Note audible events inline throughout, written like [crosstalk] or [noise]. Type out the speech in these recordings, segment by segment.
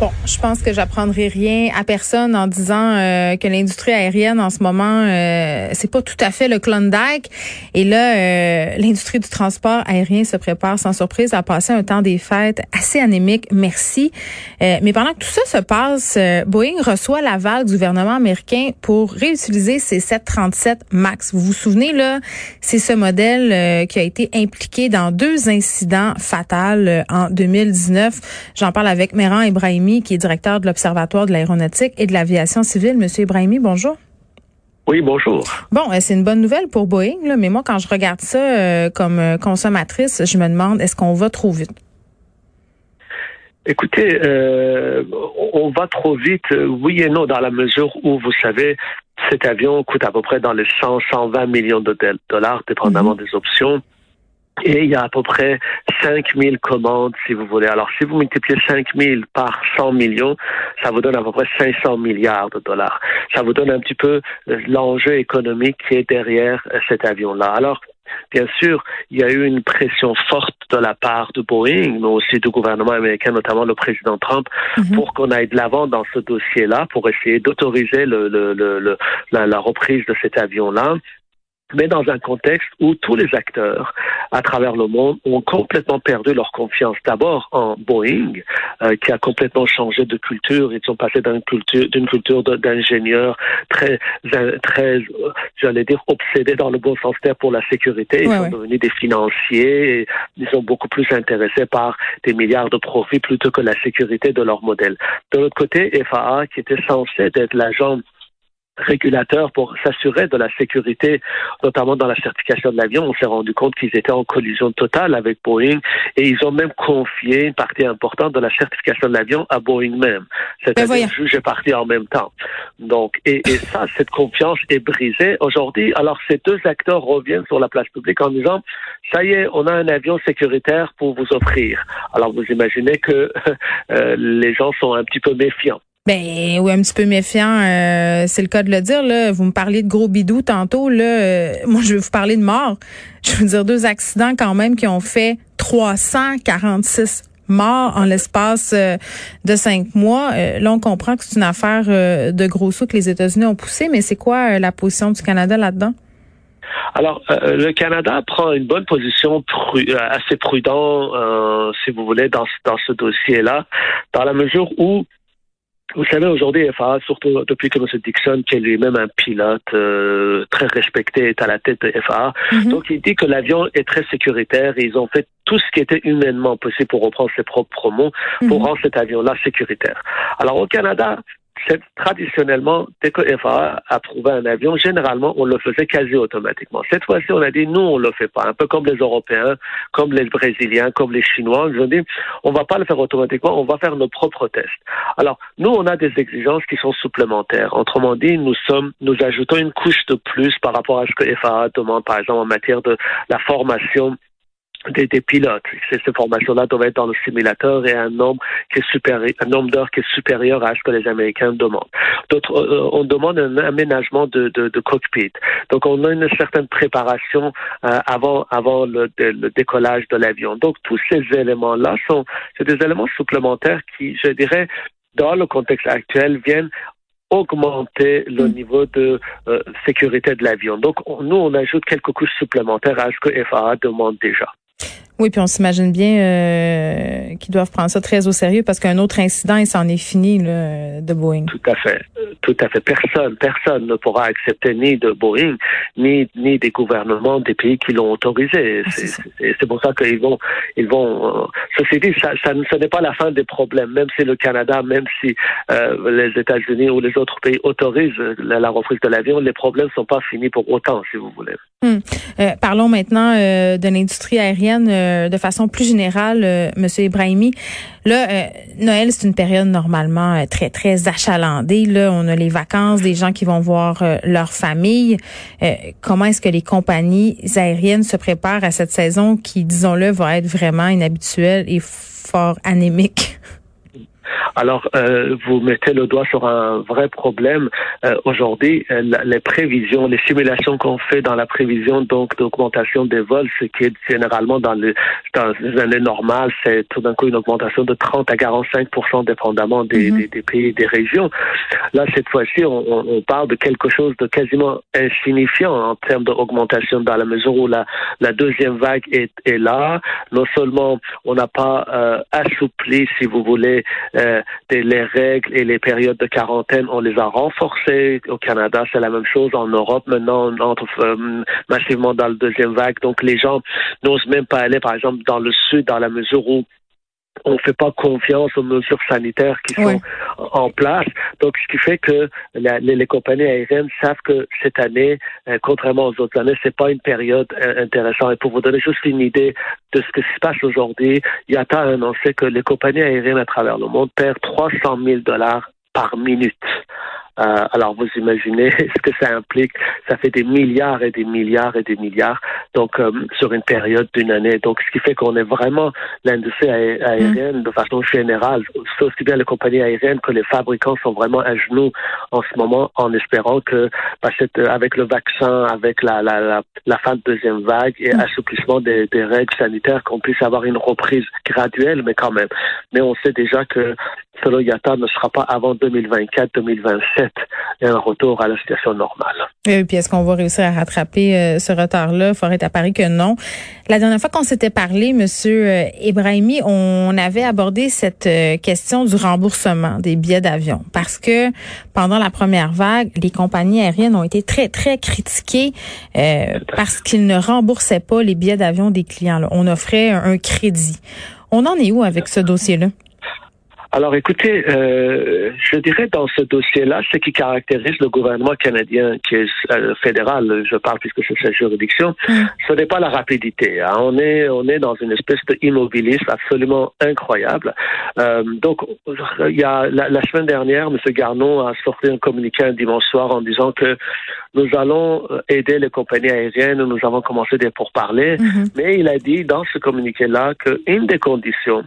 Bon, je pense que j'apprendrai rien à personne en disant euh, que l'industrie aérienne en ce moment euh, c'est pas tout à fait le Klondike et là euh, l'industrie du transport aérien se prépare sans surprise à passer un temps des fêtes assez anémique, merci. Euh, mais pendant que tout ça se passe, Boeing reçoit l'aval du gouvernement américain pour réutiliser ses 737 Max. Vous vous souvenez là, c'est ce modèle qui a été impliqué dans deux incidents fatals en 2019. J'en parle avec Méran Ibrahim qui est directeur de l'Observatoire de l'aéronautique et de l'aviation civile. Monsieur Ibrahimi, bonjour. Oui, bonjour. Bon, euh, c'est une bonne nouvelle pour Boeing, là, mais moi, quand je regarde ça euh, comme euh, consommatrice, je me demande, est-ce qu'on va trop vite? Écoutez, on va trop vite, oui et non, dans la mesure où, vous savez, cet avion coûte à peu près dans les 100, 120 millions de dollars, dépendamment mhm. des options. Et il y a à peu près 5000 commandes, si vous voulez. Alors, si vous multipliez 5000 par 100 millions, ça vous donne à peu près 500 milliards de dollars. Ça vous donne un petit peu euh, l'enjeu économique qui est derrière euh, cet avion-là. Alors, Bien sûr, il y a eu une pression forte de la part de Boeing, mais aussi du gouvernement américain, notamment le président Trump, mhm. pour qu'on aille de l'avant dans ce dossier-là, pour essayer d'autoriser le, le, la, reprise de cet avion-là mais dans un contexte où tous les acteurs à travers le monde ont complètement perdu leur confiance. D'abord en Boeing, euh, qui a complètement changé de culture. Ils sont passés d'une culture, d'une culture d'ingénieurs très, très, j'allais dire, obsédés dans le bon sens terme pour la sécurité. Ils sont devenus des financiers. Et ils sont beaucoup plus intéressés par des milliards de profits plutôt que la sécurité de leur modèle. De l'autre côté, FAA, qui était censé être l'agent régulateurs pour s'assurer de la sécurité, notamment dans la certification de l'avion. On s'est rendu compte qu'ils étaient en collision totale avec Boeing et ils ont même confié une partie importante de la certification de l'avion à Boeing même. C'est-à-dire ben juge est parti en même temps. Donc, et, et ça, cette confiance est brisée aujourd'hui. Alors, ces deux acteurs reviennent sur la place publique en disant, ça y est, on a un avion sécuritaire pour vous offrir. Alors, vous imaginez que [laughs] euh, les gens sont un petit peu méfiants. Ben oui, un petit peu méfiant, euh, c'est le cas de le dire. Là. Vous me parliez de gros bidous tantôt. Là, euh, moi, je vais vous parler de mort. Je veux dire deux accidents quand même qui ont fait 346 morts en l'espace euh, de cinq mois. là, on comprend que c'est une affaire de gros sous que les États-Unis ont poussé, mais c'est quoi la position du Canada là-dedans? Alors, le Canada prend une bonne position assez prudent, si vous voulez, dans, dans ce dossier-là, dans la mesure où vous savez, aujourd'hui, FAA, surtout depuis que M. Dixon, qui est lui-même un pilote euh, très respecté, est à la tête de FAA, mhm. donc il dit que l'avion est très sécuritaire et ils ont fait tout ce qui était humainement possible pour reprendre ses propres mots, pour mhm. rendre cet avion-là sécuritaire. Alors au Canada, traditionnellement, dès que FAA approuvait un avion, généralement, on le faisait quasi automatiquement. Cette fois-ci, on a dit, nous, on le fait pas. Un peu comme les Européens, comme les Brésiliens, comme les Chinois. Ils ont dit, on va pas le faire automatiquement, on va faire nos propres tests. Alors, nous, on a des exigences qui sont supplémentaires. Autrement dit, nous sommes, nous ajoutons une couche de plus par rapport à ce que FAA demande, par exemple, en matière de la formation des, des, pilotes. Ces, formations-là doivent être dans le simulateur et un nombre qui est supérieur, un nombre d'heures qui est supérieur à ce que les Américains demandent. D'autres, euh, on demande un aménagement de, de, de, cockpit. Donc, on a une certaine préparation euh, avant, avant le, le, décollage de l'avion. Donc, tous ces éléments-là sont, c'est des éléments supplémentaires qui, je dirais, dans le contexte actuel, viennent augmenter le mm. niveau de euh, sécurité de l'avion. Donc, nous, on ajoute quelques couches supplémentaires à ce que FAA demande déjà. Oui, puis on s'imagine bien euh, qu'ils doivent prendre ça très au sérieux parce qu'un autre incident, il s'en est fini là, de Boeing. Tout à fait. Tout à fait. Personne, personne ne pourra accepter ni de Boeing, ni, ni des gouvernements des pays qui l'ont autorisé. Ah, c'est pour ça qu'ils vont, ils vont. Euh, ceci dit, ça, ça, ce n'est pas la fin des problèmes. Même si le Canada, même si euh, les États-Unis ou les autres pays autorisent la, la reprise de l'avion, les problèmes sont pas finis pour autant, si vous voulez. Hmm. Euh, parlons maintenant euh, de l'industrie aérienne euh, de façon plus générale, euh, Monsieur Ibrahimi. Là, Noël, c'est une période normalement très très achalandée. Là, on a les vacances, des gens qui vont voir leur famille. comment est-ce que les compagnies aériennes se préparent à cette saison qui, disons-le, va être vraiment inhabituelle et fort anémique? [laughs] Alors, euh, vous mettez le doigt sur un vrai problème. Euh, aujourd'hui, euh, les prévisions, les simulations qu'on fait dans la prévision donc d'augmentation des vols, ce qui est généralement dans, le, dans les années normales, c'est tout d'un coup une augmentation de 30 à 45 dépendamment des, mm-hmm. des, des, pays, des régions. Là, cette fois-ci, on, on, parle de quelque chose de quasiment insignifiant en termes d'augmentation dans la mesure où la, la deuxième vague est, est là. Non seulement on n'a pas euh, assoupli, si vous voulez, euh, les règles et les périodes de quarantaine, on les a renforcées. Au Canada, c'est la même chose. En Europe, maintenant, on entre euh, massivement dans la deuxième vague. Donc, les gens n'osent même pas aller, par exemple, dans le sud, dans la mesure où on ne fait pas confiance aux mesures sanitaires qui sont en place. Donc, ce qui fait que les, compagnies aériennes savent que cette année, euh, contrairement aux autres années, c'est pas une période euh, intéressante. Et pour vous donner juste une idée de ce qui se passe aujourd'hui, IATA a annoncé que les compagnies aériennes à travers le monde perdent 300 000 dollars par minute. Euh, alors vous imaginez [laughs] ce que ça implique. Ça fait des milliards et des milliards et des milliards. Donc euh, sur une période d'une année. Donc ce qui fait qu'on est vraiment l'industrie aérienne de façon générale, aussi bien les compagnies aériennes que les fabricants sont vraiment à genoux en ce moment, en espérant que bah, euh, avec le vaccin, avec la, la, la, la fin de deuxième vague et assouplissement des, des règles sanitaires, qu'on puisse avoir une reprise graduelle, mais quand même. Mais on sait déjà que selon IATA ne sera pas avant 2024-2027 et un retour à la situation normale. Et puis est-ce qu'on va réussir à rattraper euh, ce retard-là? Forêt à Paris que non. La dernière fois qu'on s'était parlé, Monsieur euh, Ibrahimi, on avait abordé cette euh, question du remboursement des billets d'avion parce que pendant la première vague, les compagnies aériennes ont été très très critiquées parce qu'ils ne remboursaient pas les billets d'avion des clients. On offrait un crédit. On en est où avec ce dossier-là? Alors écoutez, euh, je dirais dans ce dossier-là, ce qui caractérise le gouvernement canadien, qui est euh, fédéral, je parle puisque c'est sa juridiction, mm. ce n'est pas la rapidité. Hein. On est on est dans une espèce d'immobilisme absolument incroyable. Euh, donc il y a la, semaine dernière, M. Garneau a sorti un communiqué un dimanche soir en disant que nous allons aider les compagnies aériennes, nous avons commencé des pourparlers, mm-hmm. mais il a dit dans ce communiqué-là qu'une des conditions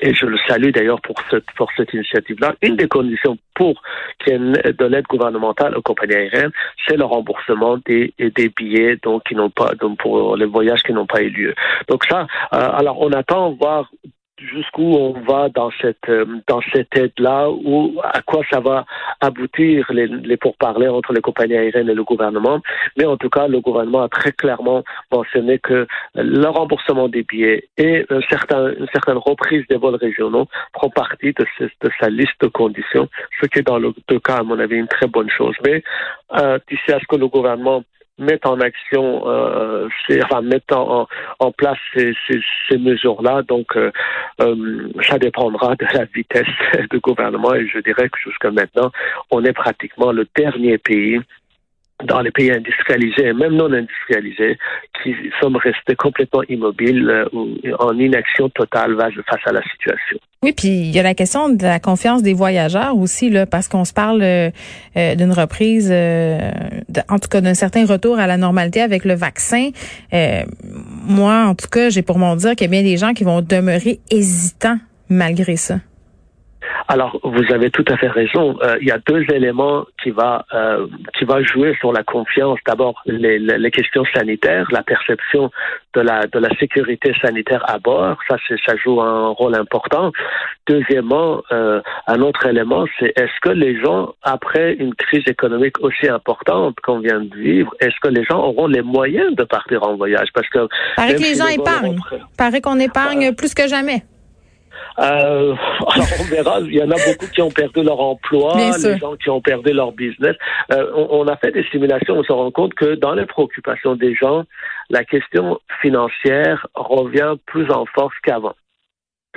et je le salue d'ailleurs pour cette, pour cette initiative-là. Une des conditions pour qu'il y ait de l'aide gouvernementale aux compagnies aériennes, c'est le remboursement des, des billets donc, qui n'ont pas, donc pour les voyages qui n'ont pas eu lieu. Donc ça, euh, alors on attend voir jusqu'où on va dans cette euh, dans cette aide-là ou à quoi ça va aboutir les, les pourparlers entre les compagnies aériennes et le gouvernement. Mais en tout cas, le gouvernement a très clairement mentionné que le remboursement des billets et un certain, une certaine reprise des vols régionaux font partie de, de sa liste de conditions, ce qui est dans le cas, à mon avis, une très bonne chose. Mais euh, d'ici à ce que le gouvernement mettre en action, euh, enfin mettre en, en place ces, ces, ces mesures-là. Donc, euh, euh, ça dépendra de la vitesse [laughs] du gouvernement. Et je dirais que jusqu'à maintenant, on est pratiquement le dernier pays dans les pays industrialisés et même non industrialisés, qui sommes restés complètement immobiles euh, en inaction totale face à la situation. Oui, puis il y a la question de la confiance des voyageurs aussi, là, parce qu'on se parle euh, euh, d'une reprise, en tout cas d'un certain retour à la normalité avec le vaccin. moi, en tout cas, j'ai pour mon dire qu'il y a bien des gens qui vont demeurer hésitants malgré ça. Alors, vous avez tout à fait raison. Euh, il y a deux éléments qui va euh, qui va jouer sur la confiance. D'abord, les, les, questions sanitaires, la perception de la de la sécurité sanitaire à bord. Ça, ça joue un rôle important. Deuxièmement, euh, un autre élément, c'est est-ce que les gens, après une crise économique aussi importante qu'on vient de vivre, est-ce que les gens auront les moyens de partir en voyage? Parce que paraît que les gens épargnent. Paraît qu'on épargne plus que jamais. Euh, [laughs] alors on verra. Il y en a beaucoup qui ont perdu leur emploi, les gens qui ont perdu leur business. Euh, on, on, a fait des simulations. On se rend compte que dans les préoccupations des gens, la question financière revient plus en force qu'avant.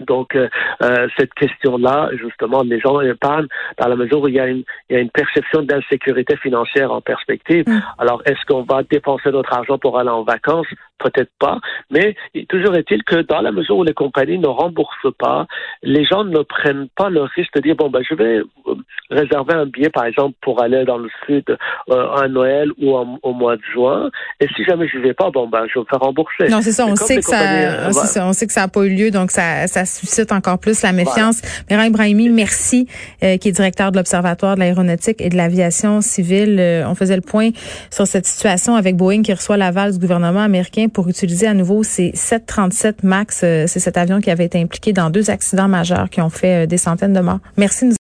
Donc, euh, euh, cette question-là, justement, les gens épargnent dans la mesure où il y a une, il y a une perception d'insécurité financière en perspective. Mm. Alors, est-ce qu'on va dépenser notre argent pour aller en vacances? Peut-être pas. Mais toujours est-il que dans la mesure où les compagnies ne remboursent pas, les gens ne prennent pas le risque de dire bon ben je vais euh, réserver un billet par exemple pour aller dans le sud euh, à Noël ou au mois de juin. Et si jamais je ne vais pas, bon ben je vais me faire rembourser. Non c'est ça. On sait que ça, euh, ça, on sait que ça n'a pas eu lieu, donc ça, ça suscite encore plus la méfiance. Voilà. Ibrahimi, merci, euh, qui est directeur de l'Observatoire de l'aéronautique et de l'aviation civile. Euh, on faisait le point sur cette situation avec Boeing qui reçoit l'aval du gouvernement américain pour utiliser à nouveau ces 737 MAX. Euh, c'est cet avion qui avait été impliqué dans deux accidents majeurs qui ont fait des centaines de morts. Merci.